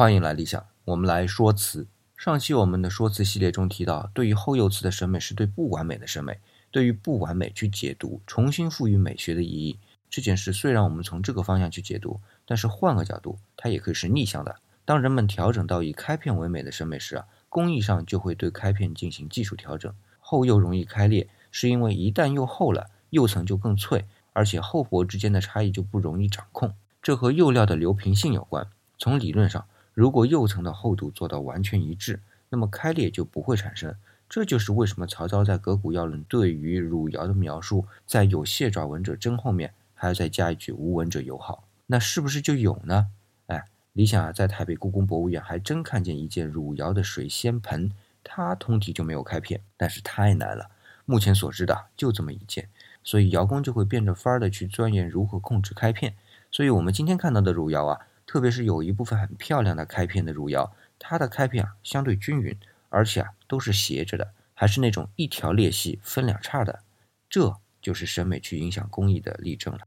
欢迎来理想，我们来说辞。上期我们的说辞系列中提到，对于后釉瓷的审美是对不完美的审美，对于不完美去解读，重新赋予美学的意义。这件事虽然我们从这个方向去解读，但是换个角度，它也可以是逆向的。当人们调整到以开片为美的审美时啊，工艺上就会对开片进行技术调整。后釉容易开裂，是因为一旦釉厚了，釉层就更脆，而且厚薄之间的差异就不容易掌控。这和釉料的流平性有关。从理论上，如果釉层的厚度做到完全一致，那么开裂就不会产生。这就是为什么曹操在《革古要论》对于汝窑的描述，在有蟹爪纹者真后面还要再加一句无纹者友好。那是不是就有呢？哎，你想啊，在台北故宫博物院还真看见一件汝窑的水仙盆，它通体就没有开片，但是太难了。目前所知的就这么一件，所以窑工就会变着法儿的去钻研如何控制开片。所以我们今天看到的汝窑啊。特别是有一部分很漂亮的开片的汝窑，它的开片啊相对均匀，而且啊都是斜着的，还是那种一条裂隙分两叉的，这就是审美去影响工艺的例证了。